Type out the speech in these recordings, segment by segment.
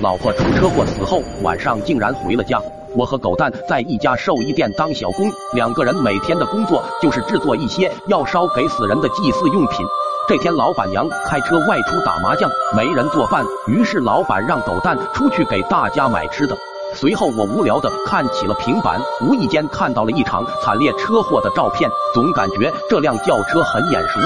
老婆出车祸死后，晚上竟然回了家。我和狗蛋在一家寿衣店当小工，两个人每天的工作就是制作一些要烧给死人的祭祀用品。这天，老板娘开车外出打麻将，没人做饭，于是老板让狗蛋出去给大家买吃的。随后，我无聊的看起了平板，无意间看到了一场惨烈车祸的照片，总感觉这辆轿车很眼熟。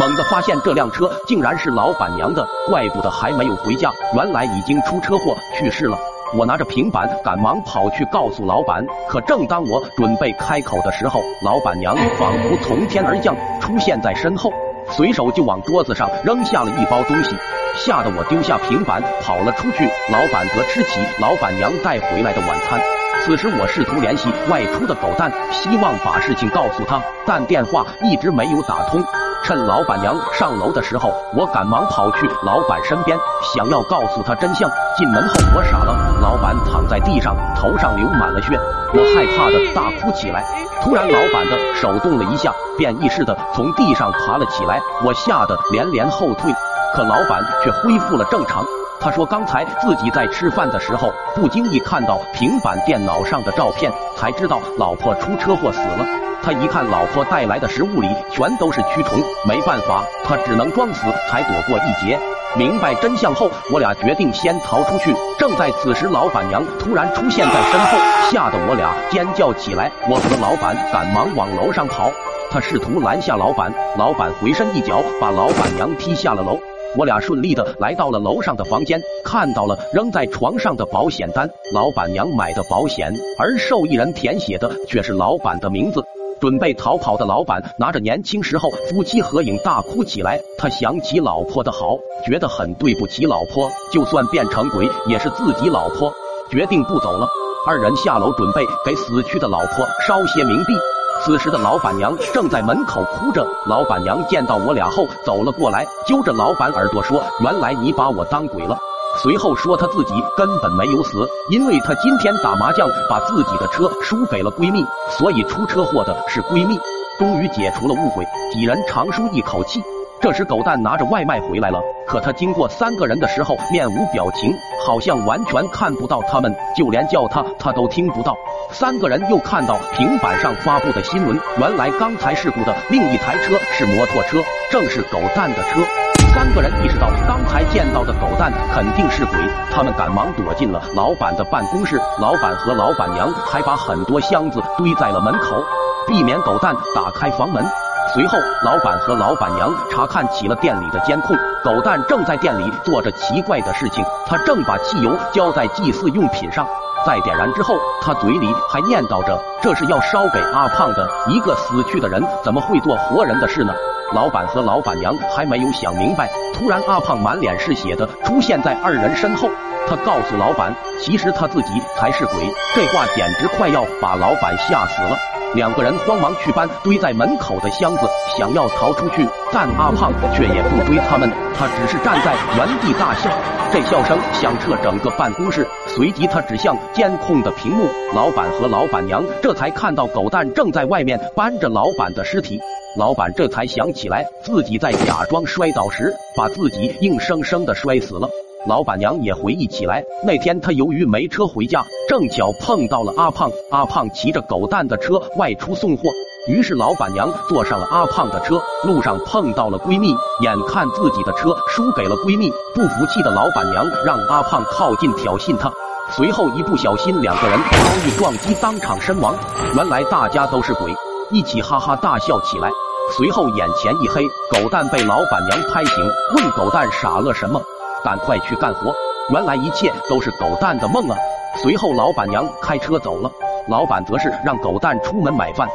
猛地发现这辆车竟然是老板娘的，怪不得还没有回家，原来已经出车祸去世了。我拿着平板，赶忙跑去告诉老板。可正当我准备开口的时候，老板娘仿佛从天而降，出现在身后，随手就往桌子上扔下了一包东西，吓得我丢下平板跑了出去。老板则吃起老板娘带回来的晚餐。此时我试图联系外出的狗蛋，希望把事情告诉他，但电话一直没有打通。趁老板娘上楼的时候，我赶忙跑去老板身边，想要告诉他真相。进门后，我傻了，老板躺在地上，头上流满了血，我害怕的大哭起来。突然，老板的手动了一下，便意识的从地上爬了起来，我吓得连连后退，可老板却恢复了正常。他说：“刚才自己在吃饭的时候，不经意看到平板电脑上的照片，才知道老婆出车祸死了。他一看老婆带来的食物里全都是蛆虫，没办法，他只能装死才躲过一劫。明白真相后，我俩决定先逃出去。正在此时，老板娘突然出现在身后，吓得我俩尖叫起来。我和老板赶忙往楼上跑，他试图拦下老板，老板回身一脚把老板娘踢下了楼。”我俩顺利的来到了楼上的房间，看到了扔在床上的保险单，老板娘买的保险，而受益人填写的却是老板的名字。准备逃跑的老板拿着年轻时候夫妻合影大哭起来，他想起老婆的好，觉得很对不起老婆，就算变成鬼也是自己老婆，决定不走了。二人下楼准备给死去的老婆烧些冥币。此时的老板娘正在门口哭着，老板娘见到我俩后走了过来，揪着老板耳朵说：“原来你把我当鬼了。”随后说她自己根本没有死，因为她今天打麻将把自己的车输给了闺蜜，所以出车祸的是闺蜜。终于解除了误会，几人长舒一口气。这时，狗蛋拿着外卖回来了，可他经过三个人的时候，面无表情，好像完全看不到他们，就连叫他他都听不到。三个人又看到平板上发布的新闻，原来刚才事故的另一台车是摩托车，正是狗蛋的车。三个人意识到刚才见到的狗蛋肯定是鬼，他们赶忙躲进了老板的办公室。老板和老板娘还把很多箱子堆在了门口，避免狗蛋打开房门。随后，老板和老板娘查看起了店里的监控。狗蛋正在店里做着奇怪的事情，他正把汽油浇在祭祀用品上，在点燃之后，他嘴里还念叨着：“这是要烧给阿胖的。一个死去的人怎么会做活人的事呢？”老板和老板娘还没有想明白，突然阿胖满脸是血的出现在二人身后。他告诉老板，其实他自己才是鬼。这话简直快要把老板吓死了。两个人慌忙去搬堆在门口的箱子，想要逃出去，但阿胖却也不追他们，他只是站在原地大笑。这笑声响彻整个办公室，随即他指向监控的屏幕，老板和老板娘这才看到狗蛋正在外面搬着老板的尸体。老板这才想起来，自己在假装摔倒时，把自己硬生生的摔死了。老板娘也回忆起来，那天她由于没车回家，正巧碰到了阿胖。阿胖骑着狗蛋的车外出送货，于是老板娘坐上了阿胖的车。路上碰到了闺蜜，眼看自己的车输给了闺蜜，不服气的老板娘让阿胖靠近挑衅她，随后一不小心两个人遭遇撞击，当场身亡。原来大家都是鬼，一起哈哈大笑起来。随后眼前一黑，狗蛋被老板娘拍醒，问狗蛋傻了什么。赶快去干活！原来一切都是狗蛋的梦啊！随后，老板娘开车走了，老板则是让狗蛋出门买饭。